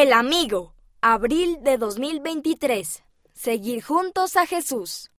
El amigo, abril de 2023. Seguir juntos a Jesús.